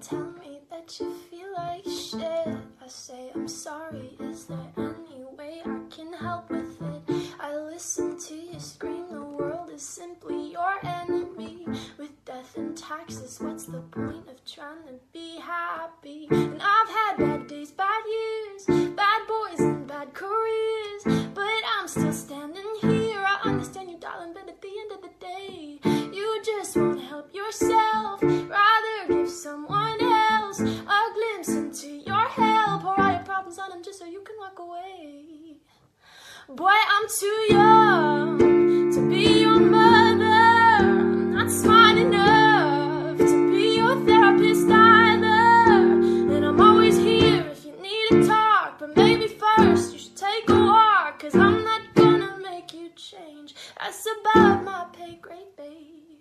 tell me that you feel like shit. I say I'm sorry. Is there any way I can help with it? I listen to you scream. The world is simply your enemy. With death and taxes, what's the point of trying to be happy? And I've had bad days, bad years, bad boys and bad careers, but I'm still standing here. I understand you, darling, but at the end of the day, problems on them just so you can walk away. Boy, I'm too young to be your mother. I'm not smart enough to be your therapist either. And I'm always here if you need to talk. But maybe first you should take a walk. Cause I'm not gonna make you change. That's above my pay grade, babe.